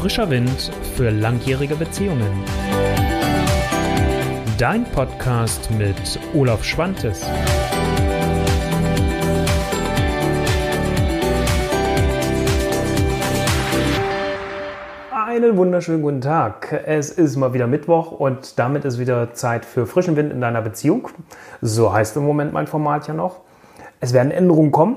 Frischer Wind für langjährige Beziehungen. Dein Podcast mit Olaf Schwantes. Einen wunderschönen guten Tag. Es ist mal wieder Mittwoch und damit ist wieder Zeit für frischen Wind in deiner Beziehung. So heißt im Moment mein Format ja noch. Es werden Änderungen kommen.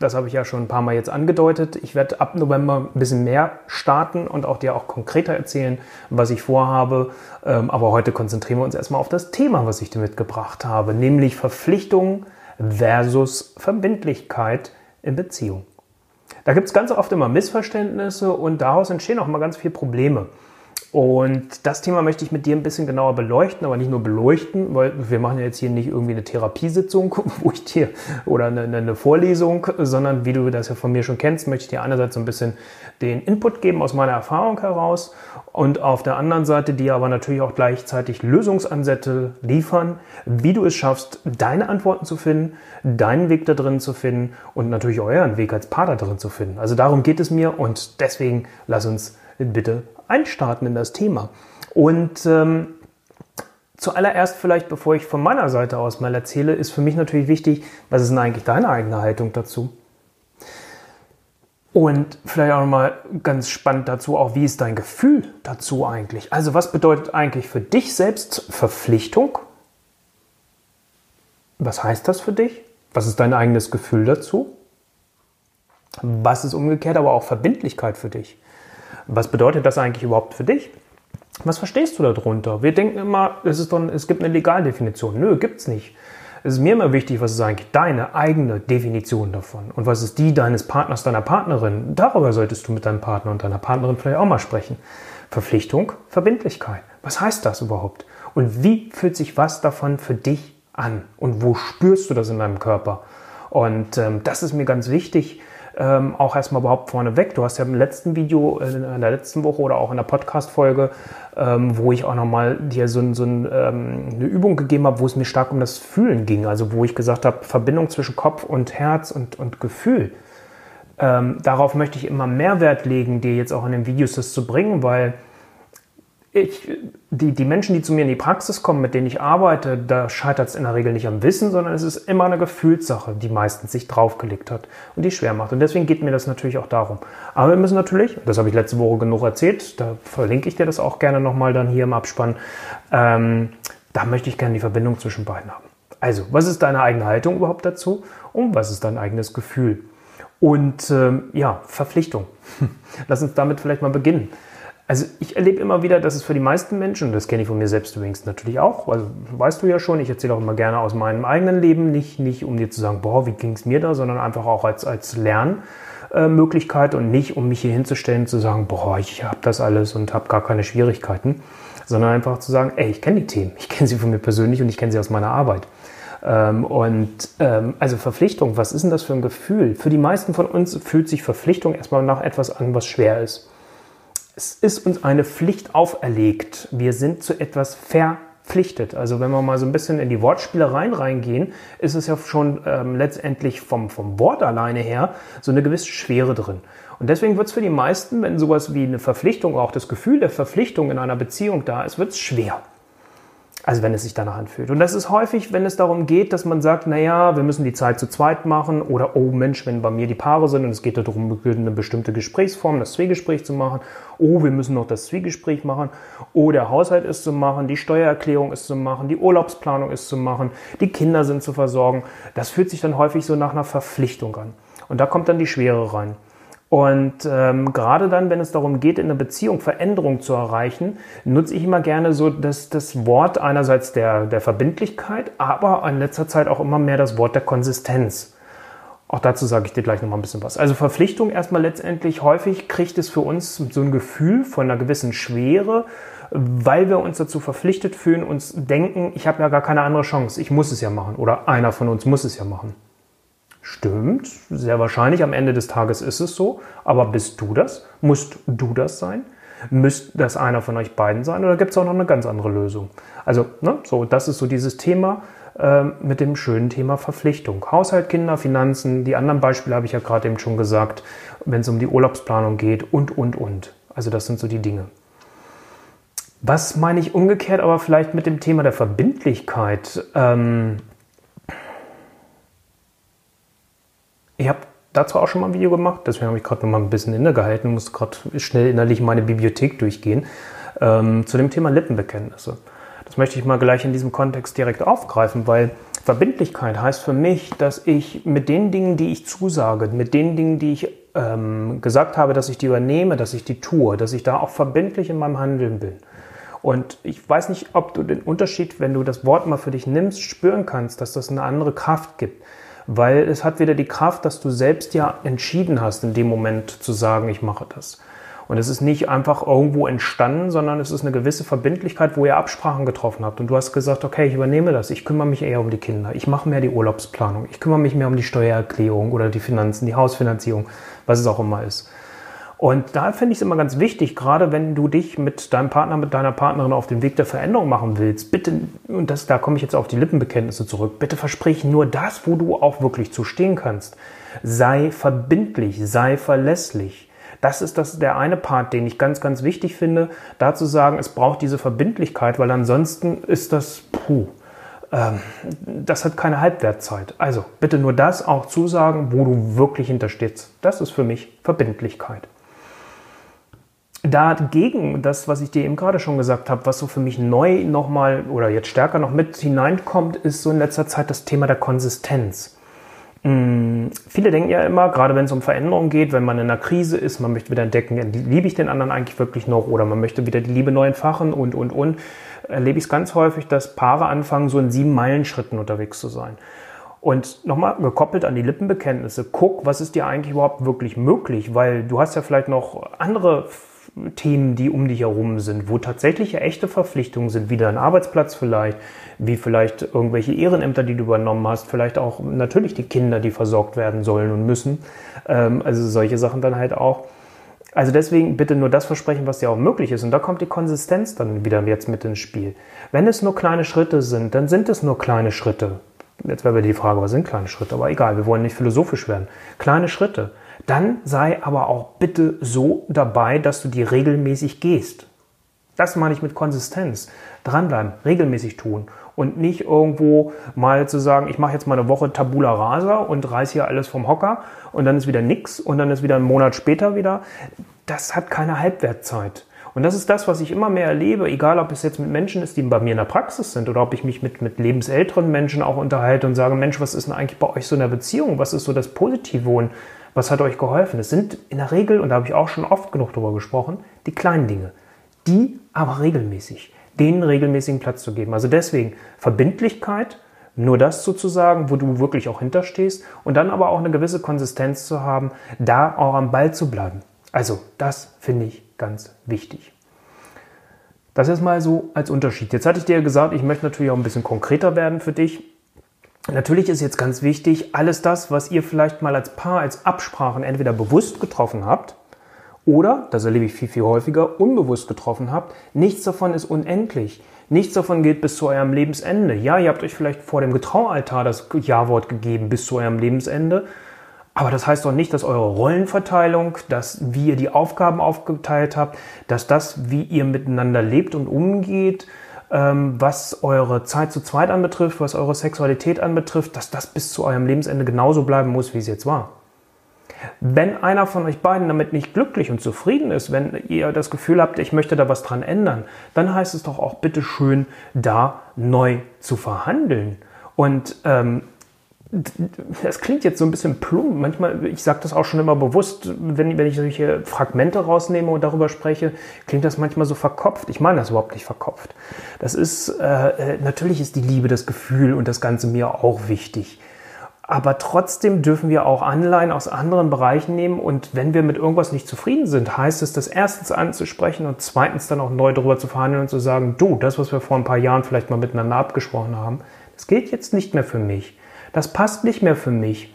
Das habe ich ja schon ein paar Mal jetzt angedeutet. Ich werde ab November ein bisschen mehr starten und auch dir auch konkreter erzählen, was ich vorhabe. Ähm, aber heute konzentrieren wir uns erstmal auf das Thema, was ich dir mitgebracht habe, nämlich Verpflichtung versus Verbindlichkeit in Beziehung. Da gibt es ganz oft immer Missverständnisse und daraus entstehen auch immer ganz viele Probleme. Und das Thema möchte ich mit dir ein bisschen genauer beleuchten, aber nicht nur beleuchten, weil wir machen ja jetzt hier nicht irgendwie eine Therapiesitzung, wo ich dir oder eine, eine, Vorlesung, sondern wie du das ja von mir schon kennst, möchte ich dir einerseits so ein bisschen den Input geben aus meiner Erfahrung heraus und auf der anderen Seite dir aber natürlich auch gleichzeitig Lösungsansätze liefern, wie du es schaffst, deine Antworten zu finden, deinen Weg da drin zu finden und natürlich euren Weg als Partner drin zu finden. Also darum geht es mir und deswegen lass uns bitte einstarten in das Thema. Und ähm, zuallererst vielleicht, bevor ich von meiner Seite aus mal erzähle, ist für mich natürlich wichtig, was ist denn eigentlich deine eigene Haltung dazu? Und vielleicht auch nochmal ganz spannend dazu, auch wie ist dein Gefühl dazu eigentlich? Also was bedeutet eigentlich für dich selbst Verpflichtung? Was heißt das für dich? Was ist dein eigenes Gefühl dazu? Was ist umgekehrt aber auch Verbindlichkeit für dich? Was bedeutet das eigentlich überhaupt für dich? Was verstehst du darunter? Wir denken immer, es, ist doch, es gibt eine Legaldefinition. Nö, gibt's nicht. Es ist mir immer wichtig, was ist eigentlich deine eigene Definition davon und was ist die deines Partners, deiner Partnerin. Darüber solltest du mit deinem Partner und deiner Partnerin vielleicht auch mal sprechen. Verpflichtung, Verbindlichkeit. Was heißt das überhaupt? Und wie fühlt sich was davon für dich an? Und wo spürst du das in deinem Körper? Und ähm, das ist mir ganz wichtig, ähm, auch erstmal überhaupt vorneweg. Du hast ja im letzten Video, äh, in der letzten Woche oder auch in der Podcast-Folge, ähm, wo ich auch nochmal dir so, so ein, ähm, eine Übung gegeben habe, wo es mir stark um das Fühlen ging. Also wo ich gesagt habe, Verbindung zwischen Kopf und Herz und, und Gefühl. Ähm, darauf möchte ich immer mehr Wert legen, dir jetzt auch in den Videos das zu bringen, weil ich, die, die Menschen, die zu mir in die Praxis kommen, mit denen ich arbeite, da scheitert es in der Regel nicht am Wissen, sondern es ist immer eine Gefühlssache, die meistens sich draufgelegt hat und die schwer macht. Und deswegen geht mir das natürlich auch darum. Aber wir müssen natürlich, das habe ich letzte Woche genug erzählt, da verlinke ich dir das auch gerne nochmal dann hier im Abspann, ähm, da möchte ich gerne die Verbindung zwischen beiden haben. Also, was ist deine eigene Haltung überhaupt dazu und was ist dein eigenes Gefühl? Und ähm, ja, Verpflichtung. Lass uns damit vielleicht mal beginnen. Also ich erlebe immer wieder, dass es für die meisten Menschen, und das kenne ich von mir selbst übrigens natürlich auch, also weißt du ja schon, ich erzähle auch immer gerne aus meinem eigenen Leben, nicht, nicht um dir zu sagen, boah, wie ging es mir da, sondern einfach auch als, als Lernmöglichkeit und nicht um mich hier hinzustellen zu sagen, boah, ich habe das alles und habe gar keine Schwierigkeiten, sondern einfach zu sagen, ey, ich kenne die Themen, ich kenne sie von mir persönlich und ich kenne sie aus meiner Arbeit. Ähm, und ähm, also Verpflichtung, was ist denn das für ein Gefühl? Für die meisten von uns fühlt sich Verpflichtung erstmal nach etwas an, was schwer ist. Es ist uns eine Pflicht auferlegt. Wir sind zu etwas verpflichtet. Also wenn wir mal so ein bisschen in die Wortspielereien reingehen, ist es ja schon ähm, letztendlich vom, vom Wort alleine her so eine gewisse Schwere drin. Und deswegen wird es für die meisten, wenn sowas wie eine Verpflichtung, auch das Gefühl der Verpflichtung in einer Beziehung da ist, wird es schwer. Also wenn es sich danach anfühlt. Und das ist häufig, wenn es darum geht, dass man sagt, naja, wir müssen die Zeit zu zweit machen oder oh Mensch, wenn bei mir die Paare sind und es geht darum, eine bestimmte Gesprächsform, das Zwiegespräch zu machen, oh, wir müssen noch das Zwiegespräch machen, oh, der Haushalt ist zu machen, die Steuererklärung ist zu machen, die Urlaubsplanung ist zu machen, die Kinder sind zu versorgen. Das fühlt sich dann häufig so nach einer Verpflichtung an. Und da kommt dann die Schwere rein. Und ähm, gerade dann, wenn es darum geht, in einer Beziehung Veränderung zu erreichen, nutze ich immer gerne so das, das Wort einerseits der, der Verbindlichkeit, aber in letzter Zeit auch immer mehr das Wort der Konsistenz. Auch dazu sage ich dir gleich nochmal ein bisschen was. Also Verpflichtung erstmal letztendlich häufig kriegt es für uns so ein Gefühl von einer gewissen Schwere, weil wir uns dazu verpflichtet fühlen, uns denken, ich habe ja gar keine andere Chance, ich muss es ja machen oder einer von uns muss es ja machen. Stimmt, sehr wahrscheinlich am Ende des Tages ist es so. Aber bist du das? Musst du das sein? Müsst das einer von euch beiden sein? Oder gibt es auch noch eine ganz andere Lösung? Also, ne, so, das ist so dieses Thema äh, mit dem schönen Thema Verpflichtung. Haushalt, Kinder, Finanzen, die anderen Beispiele habe ich ja gerade eben schon gesagt, wenn es um die Urlaubsplanung geht und, und, und. Also das sind so die Dinge. Was meine ich umgekehrt, aber vielleicht mit dem Thema der Verbindlichkeit? Ähm ich habe dazu auch schon mal ein Video gemacht, deswegen habe ich gerade noch mal ein bisschen innegehalten musste gerade schnell innerlich meine Bibliothek durchgehen, ähm, zu dem Thema Lippenbekenntnisse. Das möchte ich mal gleich in diesem Kontext direkt aufgreifen, weil Verbindlichkeit heißt für mich, dass ich mit den Dingen, die ich zusage, mit den Dingen, die ich ähm, gesagt habe, dass ich die übernehme, dass ich die tue, dass ich da auch verbindlich in meinem Handeln bin. Und ich weiß nicht, ob du den Unterschied, wenn du das Wort mal für dich nimmst, spüren kannst, dass das eine andere Kraft gibt weil es hat wieder die Kraft, dass du selbst ja entschieden hast, in dem Moment zu sagen, ich mache das. Und es ist nicht einfach irgendwo entstanden, sondern es ist eine gewisse Verbindlichkeit, wo ihr Absprachen getroffen habt. Und du hast gesagt, okay, ich übernehme das, ich kümmere mich eher um die Kinder, ich mache mehr die Urlaubsplanung, ich kümmere mich mehr um die Steuererklärung oder die Finanzen, die Hausfinanzierung, was es auch immer ist. Und da finde ich es immer ganz wichtig, gerade wenn du dich mit deinem Partner, mit deiner Partnerin auf den Weg der Veränderung machen willst, bitte, und das, da komme ich jetzt auf die Lippenbekenntnisse zurück, bitte versprich nur das, wo du auch wirklich zu stehen kannst. Sei verbindlich, sei verlässlich. Das ist das, der eine Part, den ich ganz, ganz wichtig finde, da zu sagen, es braucht diese Verbindlichkeit, weil ansonsten ist das, puh, ähm, das hat keine Halbwertzeit. Also bitte nur das auch zusagen, wo du wirklich hinterstehst. Das ist für mich Verbindlichkeit. Dagegen, das, was ich dir eben gerade schon gesagt habe, was so für mich neu nochmal oder jetzt stärker noch mit hineinkommt, ist so in letzter Zeit das Thema der Konsistenz. Hm, viele denken ja immer, gerade wenn es um Veränderungen geht, wenn man in einer Krise ist, man möchte wieder entdecken, liebe ich den anderen eigentlich wirklich noch oder man möchte wieder die Liebe neu entfachen und, und, und, erlebe ich es ganz häufig, dass Paare anfangen, so in sieben Meilen-Schritten unterwegs zu sein. Und nochmal gekoppelt an die Lippenbekenntnisse, guck, was ist dir eigentlich überhaupt wirklich möglich, weil du hast ja vielleicht noch andere Themen, die um dich herum sind, wo tatsächlich echte Verpflichtungen sind, wie dein Arbeitsplatz vielleicht, wie vielleicht irgendwelche Ehrenämter, die du übernommen hast, vielleicht auch natürlich die Kinder, die versorgt werden sollen und müssen. Ähm, also solche Sachen dann halt auch. Also deswegen bitte nur das versprechen, was dir auch möglich ist. Und da kommt die Konsistenz dann wieder jetzt mit ins Spiel. Wenn es nur kleine Schritte sind, dann sind es nur kleine Schritte. Jetzt wäre die Frage, was sind kleine Schritte? Aber egal, wir wollen nicht philosophisch werden. Kleine Schritte. Dann sei aber auch bitte so dabei, dass du die regelmäßig gehst. Das meine ich mit Konsistenz. Dranbleiben, regelmäßig tun und nicht irgendwo mal zu sagen, ich mache jetzt mal eine Woche Tabula Rasa und reiß hier alles vom Hocker und dann ist wieder nix und dann ist wieder ein Monat später wieder. Das hat keine Halbwertzeit. Und das ist das, was ich immer mehr erlebe, egal ob es jetzt mit Menschen ist, die bei mir in der Praxis sind oder ob ich mich mit, mit lebensälteren Menschen auch unterhalte und sage, Mensch, was ist denn eigentlich bei euch so in der Beziehung? Was ist so das Positive und was hat euch geholfen? Es sind in der Regel, und da habe ich auch schon oft genug darüber gesprochen, die kleinen Dinge. Die aber regelmäßig, denen regelmäßigen Platz zu geben. Also deswegen Verbindlichkeit, nur das sozusagen, wo du wirklich auch hinterstehst und dann aber auch eine gewisse Konsistenz zu haben, da auch am Ball zu bleiben. Also das finde ich ganz wichtig. Das ist mal so als Unterschied. Jetzt hatte ich dir gesagt, ich möchte natürlich auch ein bisschen konkreter werden für dich. Natürlich ist jetzt ganz wichtig, alles das, was ihr vielleicht mal als Paar, als Absprachen entweder bewusst getroffen habt oder, das erlebe ich viel, viel häufiger, unbewusst getroffen habt, nichts davon ist unendlich. Nichts davon gilt bis zu eurem Lebensende. Ja, ihr habt euch vielleicht vor dem Getraualtar das Ja-Wort gegeben bis zu eurem Lebensende. Aber das heißt doch nicht, dass eure Rollenverteilung, dass wie ihr die Aufgaben aufgeteilt habt, dass das, wie ihr miteinander lebt und umgeht, was eure Zeit zu zweit anbetrifft, was eure Sexualität anbetrifft, dass das bis zu eurem Lebensende genauso bleiben muss, wie es jetzt war. Wenn einer von euch beiden damit nicht glücklich und zufrieden ist, wenn ihr das Gefühl habt, ich möchte da was dran ändern, dann heißt es doch auch bitte schön, da neu zu verhandeln. Und ähm, das klingt jetzt so ein bisschen plump. Manchmal, ich sage das auch schon immer bewusst, wenn, wenn ich solche Fragmente rausnehme und darüber spreche, klingt das manchmal so verkopft. Ich meine das überhaupt nicht verkopft. Das ist, äh, natürlich ist die Liebe, das Gefühl und das Ganze mir auch wichtig. Aber trotzdem dürfen wir auch Anleihen aus anderen Bereichen nehmen. Und wenn wir mit irgendwas nicht zufrieden sind, heißt es, das erstens anzusprechen und zweitens dann auch neu darüber zu verhandeln und zu sagen, du, das, was wir vor ein paar Jahren vielleicht mal miteinander abgesprochen haben, das gilt jetzt nicht mehr für mich das passt nicht mehr für mich.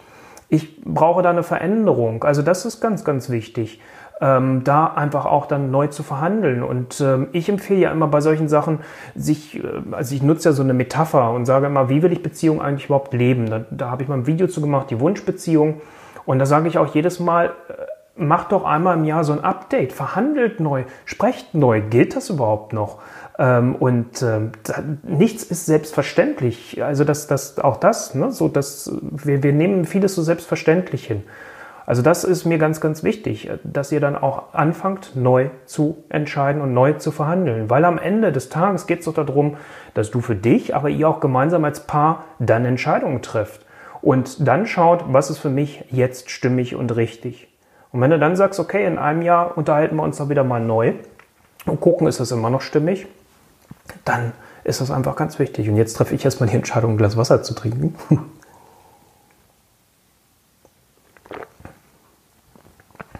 Ich brauche da eine Veränderung. Also das ist ganz, ganz wichtig, ähm, da einfach auch dann neu zu verhandeln. Und ähm, ich empfehle ja immer bei solchen Sachen, sich, äh, also ich nutze ja so eine Metapher und sage immer, wie will ich Beziehung eigentlich überhaupt leben? Da, da habe ich mal ein Video zu gemacht, die Wunschbeziehung. Und da sage ich auch jedes Mal, äh, macht doch einmal im Jahr so ein Update, verhandelt neu, sprecht neu. Gilt das überhaupt noch? Ähm, und ähm, nichts ist selbstverständlich. Also das, das, auch das, ne, so dass wir, wir nehmen vieles so selbstverständlich hin. Also das ist mir ganz, ganz wichtig, dass ihr dann auch anfangt, neu zu entscheiden und neu zu verhandeln. Weil am Ende des Tages geht es doch darum, dass du für dich, aber ihr auch gemeinsam als Paar dann Entscheidungen trefft. Und dann schaut, was ist für mich jetzt stimmig und richtig. Und wenn du dann sagst, okay, in einem Jahr unterhalten wir uns doch wieder mal neu und gucken, ist das immer noch stimmig, dann ist das einfach ganz wichtig. Und jetzt treffe ich erstmal die Entscheidung, ein Glas Wasser zu trinken.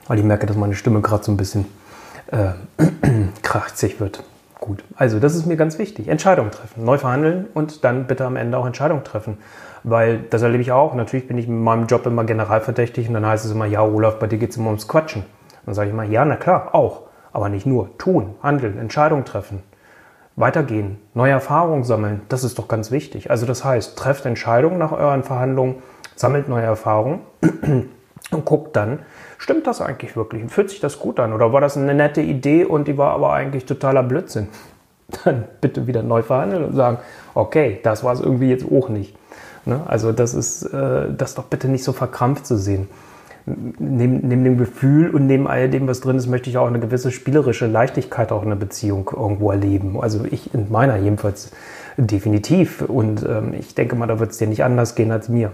Weil ich merke, dass meine Stimme gerade so ein bisschen äh, krachzig wird. Gut, also das ist mir ganz wichtig. Entscheidungen treffen, neu verhandeln und dann bitte am Ende auch Entscheidungen treffen. Weil das erlebe ich auch. Natürlich bin ich mit meinem Job immer generalverdächtig und dann heißt es immer, ja, Olaf, bei dir geht es immer ums Quatschen. Dann sage ich immer, ja, na klar, auch. Aber nicht nur. Tun, handeln, Entscheidungen treffen. Weitergehen, neue Erfahrungen sammeln, das ist doch ganz wichtig. Also das heißt, trefft Entscheidungen nach euren Verhandlungen, sammelt neue Erfahrungen und guckt dann, stimmt das eigentlich wirklich? Und fühlt sich das gut an? Oder war das eine nette Idee und die war aber eigentlich totaler Blödsinn? Dann bitte wieder neu verhandeln und sagen, okay, das war es irgendwie jetzt auch nicht. Ne? Also das ist äh, das doch bitte nicht so verkrampft zu sehen. Neben, neben dem Gefühl und neben all dem, was drin ist, möchte ich auch eine gewisse spielerische Leichtigkeit auch in der Beziehung irgendwo erleben. Also ich in meiner jedenfalls definitiv. Und ähm, ich denke mal, da wird es dir nicht anders gehen als mir.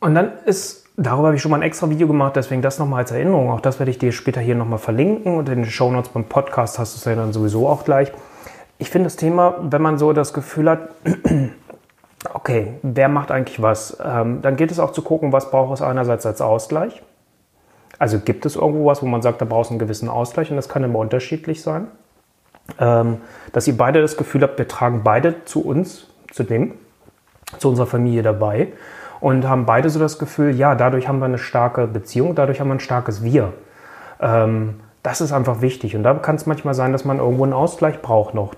Und dann ist, darüber habe ich schon mal ein extra Video gemacht, deswegen das nochmal als Erinnerung. Auch das werde ich dir später hier nochmal verlinken und in den Show Notes beim Podcast hast du es ja dann sowieso auch gleich. Ich finde das Thema, wenn man so das Gefühl hat, okay, wer macht eigentlich was, ähm, dann geht es auch zu gucken, was braucht es einerseits als Ausgleich. Also gibt es irgendwo was, wo man sagt, da brauchst du einen gewissen Ausgleich und das kann immer unterschiedlich sein. Ähm, dass ihr beide das Gefühl habt, wir tragen beide zu uns, zu dem, zu unserer Familie dabei und haben beide so das Gefühl, ja, dadurch haben wir eine starke Beziehung, dadurch haben wir ein starkes Wir. Ähm, das ist einfach wichtig und da kann es manchmal sein, dass man irgendwo einen Ausgleich braucht noch.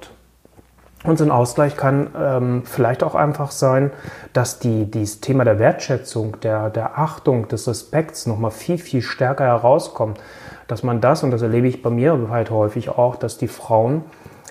Und so ein Ausgleich kann ähm, vielleicht auch einfach sein, dass die, dieses Thema der Wertschätzung, der, der Achtung, des Respekts nochmal viel, viel stärker herauskommt. Dass man das, und das erlebe ich bei mir halt häufig auch, dass die Frauen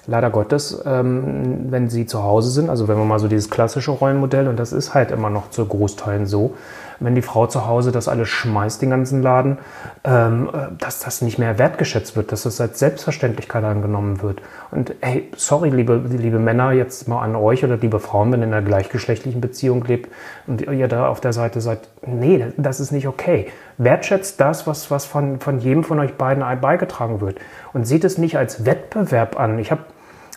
leider Gottes, ähm, wenn sie zu Hause sind, also wenn wir mal so dieses klassische Rollenmodell, und das ist halt immer noch zu Großteilen so, wenn die Frau zu Hause das alles schmeißt, den ganzen Laden, ähm, äh, dass das nicht mehr wertgeschätzt wird, dass das als Selbstverständlichkeit angenommen wird. Und hey, sorry, liebe, liebe Männer, jetzt mal an euch oder liebe Frauen, wenn ihr in einer gleichgeschlechtlichen Beziehung lebt und ihr da auf der Seite seid, nee, das ist nicht okay. Wertschätzt das, was, was von, von jedem von euch beiden beigetragen wird. Und seht es nicht als Wettbewerb an. Ich habe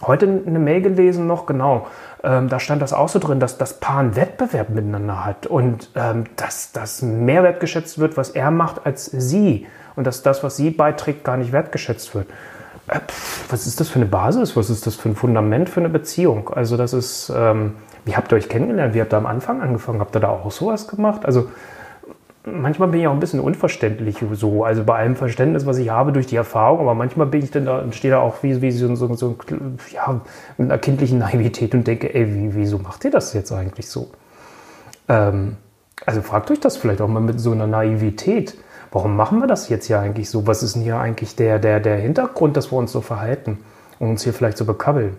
heute eine Mail gelesen noch, genau. Ähm, da stand das auch so drin, dass das Paar einen Wettbewerb miteinander hat und ähm, dass das mehr wertgeschätzt wird, was er macht, als sie. Und dass das, was sie beiträgt, gar nicht wertgeschätzt wird. Äh, was ist das für eine Basis? Was ist das für ein Fundament für eine Beziehung? Also, das ist, ähm, wie habt ihr euch kennengelernt? Wie habt ihr am Anfang angefangen? Habt ihr da auch sowas gemacht? Also, manchmal bin ich auch ein bisschen unverständlich so, also bei allem Verständnis, was ich habe durch die Erfahrung, aber manchmal bin ich dann da und stehe da auch wie, wie so, so, so ja, mit einer kindlichen Naivität und denke, ey, wie, wieso macht ihr das jetzt eigentlich so? Ähm, also fragt euch das vielleicht auch mal mit so einer Naivität. Warum machen wir das jetzt hier eigentlich so? Was ist denn hier eigentlich der, der, der Hintergrund, dass wir uns so verhalten und uns hier vielleicht so bekabbeln?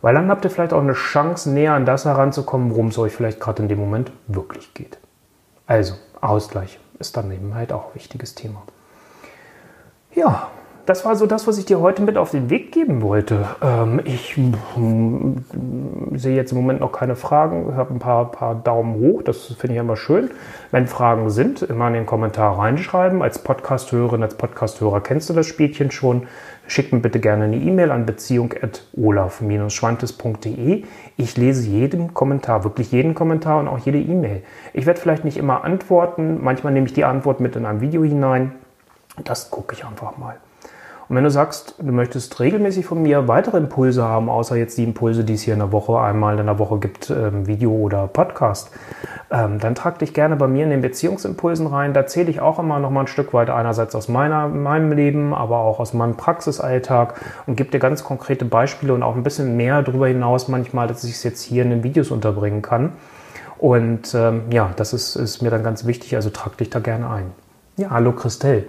Weil dann habt ihr vielleicht auch eine Chance, näher an das heranzukommen, worum es euch vielleicht gerade in dem Moment wirklich geht. Also, Ausgleich ist dann eben halt auch ein wichtiges Thema. Ja, das war so das, was ich dir heute mit auf den Weg geben wollte. Ähm, ich sehe jetzt im Moment noch keine Fragen. Ich habe ein paar, paar Daumen hoch. Das finde ich immer schön. Wenn Fragen sind, immer in den Kommentar reinschreiben. Als Podcast-Hörerin, als Podcast-Hörer kennst du das Spielchen schon. Schick mir bitte gerne eine E-Mail an beziehung.olaf-schwantes.de. Ich lese jeden Kommentar, wirklich jeden Kommentar und auch jede E-Mail. Ich werde vielleicht nicht immer antworten. Manchmal nehme ich die Antwort mit in ein Video hinein. Das gucke ich einfach mal. Und wenn du sagst, du möchtest regelmäßig von mir weitere Impulse haben, außer jetzt die Impulse, die es hier in der Woche einmal in der Woche gibt, ähm, Video oder Podcast, ähm, dann trag dich gerne bei mir in den Beziehungsimpulsen rein. Da zähle ich auch immer noch mal ein Stück weit einerseits aus meiner, meinem Leben, aber auch aus meinem Praxisalltag und gebe dir ganz konkrete Beispiele und auch ein bisschen mehr darüber hinaus manchmal, dass ich es jetzt hier in den Videos unterbringen kann. Und ähm, ja, das ist, ist mir dann ganz wichtig, also trag dich da gerne ein. Ja, hallo Christelle.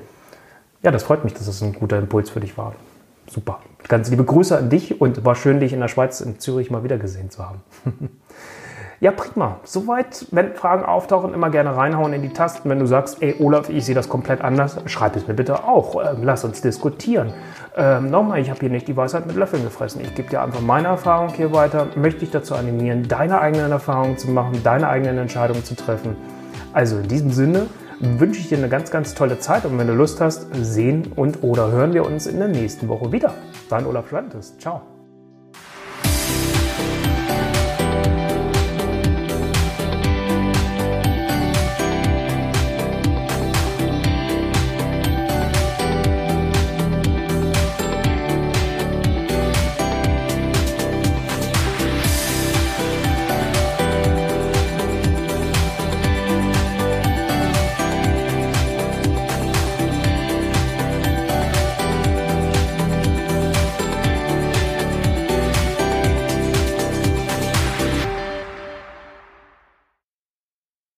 Ja, das freut mich, dass das ein guter Impuls für dich war. Super. Ganz liebe Grüße an dich und war schön, dich in der Schweiz, in Zürich mal wieder gesehen zu haben. Ja, prima. Soweit, wenn Fragen auftauchen, immer gerne reinhauen in die Tasten. Wenn du sagst, ey Olaf, ich sehe das komplett anders, schreib es mir bitte auch. Ähm, lass uns diskutieren. Ähm, nochmal, ich habe hier nicht die Weisheit mit Löffeln gefressen. Ich gebe dir einfach meine Erfahrung hier weiter, möchte dich dazu animieren, deine eigenen Erfahrungen zu machen, deine eigenen Entscheidungen zu treffen. Also in diesem Sinne wünsche ich dir eine ganz, ganz tolle Zeit und wenn du Lust hast, sehen und oder hören wir uns in der nächsten Woche wieder. Dein Olaf Schwantes. Ciao.